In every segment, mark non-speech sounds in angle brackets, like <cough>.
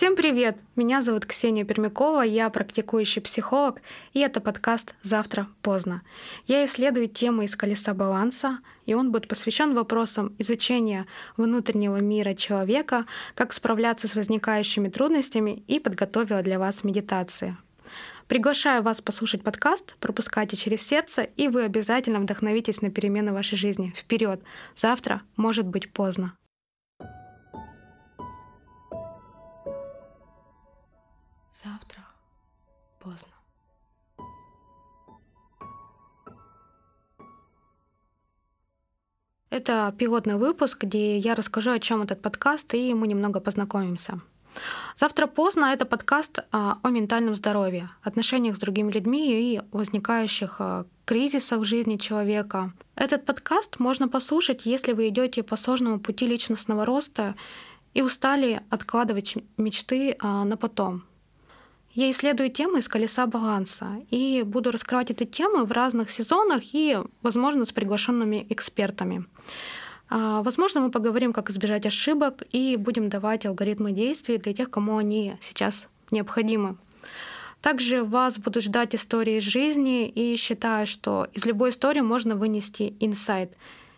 Привет, меня зовут Ксения Пермякова, я практикующий психолог, и это подкаст «Завтра поздно». Я исследую темы из «Колеса баланса», и он будет посвящен вопросам изучения внутреннего мира человека, как справляться с возникающими трудностями и подготовила для вас медитации. Приглашаю вас послушать подкаст, пропускайте через сердце, и вы обязательно вдохновитесь на перемены в вашей жизни. Вперед! Завтра может быть поздно. Завтра поздно. Это пилотный выпуск, где я расскажу, о чем этот подкаст, и мы немного познакомимся. Завтра поздно это подкаст а, о ментальном здоровье, отношениях с другими людьми и возникающих а, кризисах в жизни человека. Этот подкаст можно послушать, если вы идете по сложному пути личностного роста и устали откладывать мечты а, на потом. Я исследую темы из колеса баланса и буду раскрывать эти темы в разных сезонах и, возможно, с приглашенными экспертами. А, возможно, мы поговорим, как избежать ошибок и будем давать алгоритмы действий для тех, кому они сейчас необходимы. Также вас будут ждать истории из жизни, и считаю, что из любой истории можно вынести инсайт.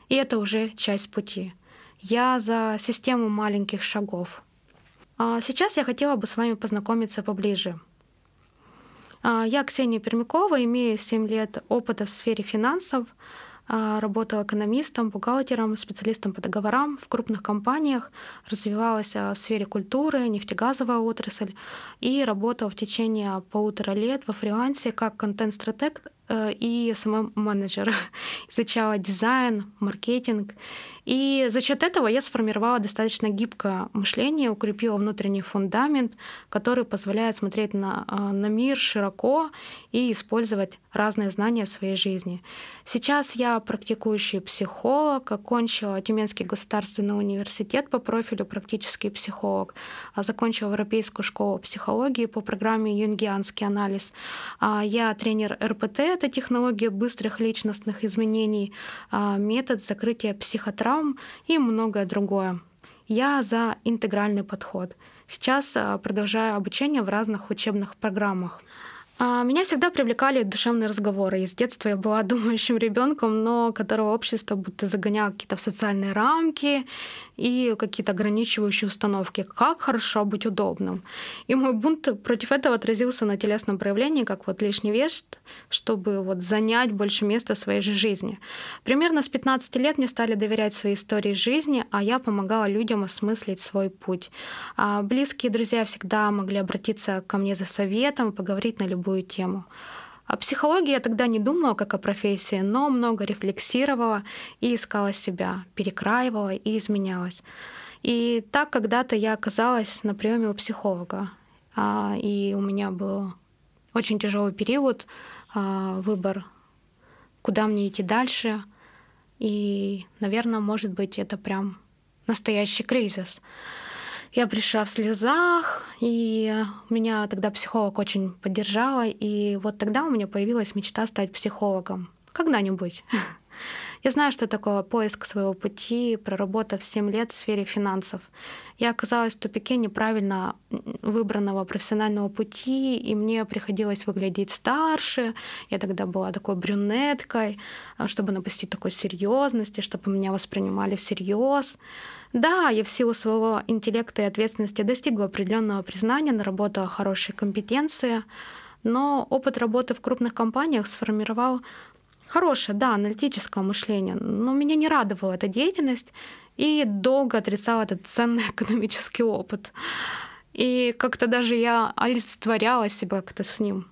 И это уже часть пути. Я за систему маленьких шагов. А сейчас я хотела бы с вами познакомиться поближе. А, я Ксения Пермякова, имею 7 лет опыта в сфере финансов, а, работала экономистом, бухгалтером, специалистом по договорам в крупных компаниях, развивалась в сфере культуры, нефтегазовая отрасль и работала в течение полутора лет во фрилансе как контент-стратег э, и СММ-менеджер. <laughs> Изучала дизайн, маркетинг и за счет этого я сформировала достаточно гибкое мышление, укрепила внутренний фундамент, который позволяет смотреть на, а, на мир широко и использовать разные знания в своей жизни. Сейчас я практикующий психолог, окончила Тюменский государственный университет по профилю практический психолог, а закончила Европейскую школу психологии по программе «Юнгианский анализ». А я тренер РПТ, это технология быстрых личностных изменений, метод закрытия психотравм травм и многое другое. Я за интегральный подход. Сейчас а, продолжаю обучение в разных учебных программах. А, меня всегда привлекали душевные разговоры. И с детства я была <laughs> думающим ребенком, но которого общество будто загоняло какие-то в социальные рамки и какие-то ограничивающие установки. Как хорошо быть удобным. И мой бунт против этого отразился на телесном проявлении, как вот лишний вес, чтобы вот занять больше места в своей же жизни. Примерно с 15 лет мне стали доверять свои истории жизни, а я помогала людям осмыслить свой путь. А близкие друзья всегда могли обратиться ко мне за советом, поговорить на любую любую тему. О психологии я тогда не думала как о профессии, но много рефлексировала и искала себя, перекраивала и изменялась. И так когда-то я оказалась на приеме у психолога. А, и у меня был очень тяжелый период, а, выбор, куда мне идти дальше. И, наверное, может быть, это прям настоящий кризис. Я пришла в слезах, и меня тогда психолог очень поддержала, и вот тогда у меня появилась мечта стать психологом. Когда-нибудь. <laughs> Я знаю, что такое поиск своего пути, проработав 7 лет в сфере финансов. Я оказалась в тупике неправильно выбранного профессионального пути, и мне приходилось выглядеть старше. Я тогда была такой брюнеткой, чтобы напустить такой серьезности, чтобы меня воспринимали всерьез. Да, я в силу своего интеллекта и ответственности достигла определенного признания, наработала хорошие компетенции, но опыт работы в крупных компаниях сформировал хорошее, да, аналитическое мышление, но меня не радовала эта деятельность и долго отрицала этот ценный <laughs> экономический опыт. И как-то даже я олицетворяла себя как-то с ним.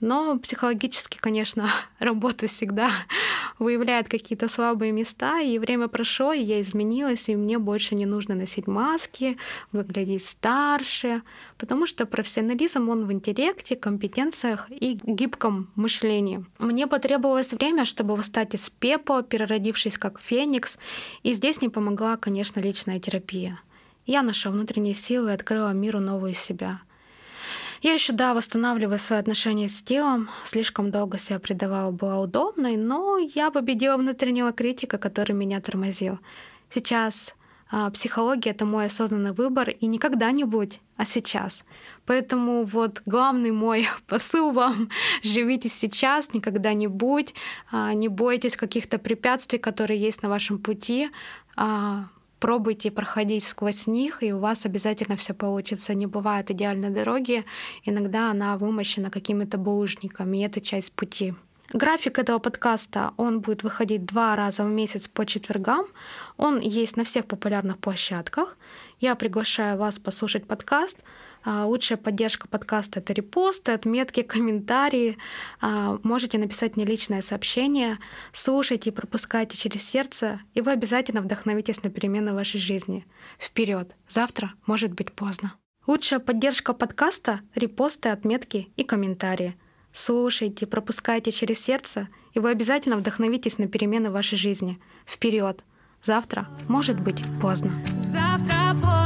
Но психологически, конечно, <laughs> работа всегда <laughs> выявляет какие-то слабые места, и время прошло, и я изменилась, и мне больше не нужно носить маски, выглядеть старше, потому что профессионализм, он в интеллекте, компетенциях и гибком мышлении. Мне потребовалось время, чтобы восстать из пепла, переродившись как феникс, и здесь мне помогла, конечно, личная терапия. Я нашла внутренние силы и открыла миру новую себя — я еще, да, восстанавливаю свои отношения с телом. Слишком долго себя предавала, была удобной, но я победила внутреннего критика, который меня тормозил. Сейчас А, психология — это мой осознанный выбор, и не когда-нибудь, а сейчас. Поэтому вот главный мой <laughs> посыл вам — живите сейчас, не когда-нибудь, а, не бойтесь каких-то препятствий, которые есть на вашем пути, а, пробуйте проходить сквозь них, и у вас обязательно все получится. Не бывает идеальной дороги, иногда она вымощена какими-то булыжниками, и это часть пути. График этого подкаста, он будет выходить два раза в месяц по четвергам. Он есть на всех популярных площадках. Я приглашаю вас послушать подкаст. А, лучшая поддержка подкаста — это репосты, отметки, комментарии. А, можете написать мне личное сообщение. Слушайте и пропускайте через сердце, и вы обязательно вдохновитесь на перемены в вашей жизни. Вперед! Завтра может быть поздно. Лучшая поддержка подкаста — репосты, отметки и комментарии — Слушайте, пропускайте через сердце, и вы обязательно вдохновитесь на перемены в вашей жизни. Вперед! Завтра может быть поздно. Завтра поздно.